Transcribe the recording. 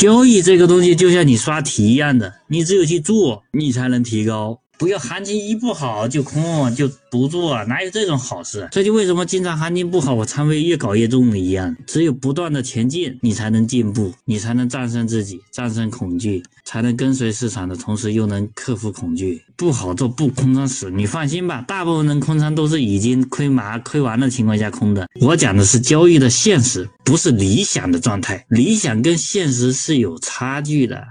交易这个东西就像你刷题一样的，你只有去做，你才能提高。不要行情一不好就空就不做，哪有这种好事？这就为什么经常行情不好，我仓位越搞越重一样。只有不断的前进，你才能进步，你才能战胜自己，战胜恐惧，才能跟随市场的同时又能克服恐惧。不好做不空仓死，你放心吧，大部分人空仓都是已经亏麻亏完的情况下空的。我讲的是交易的现实，不是理想的状态，理想跟现实是有差距的。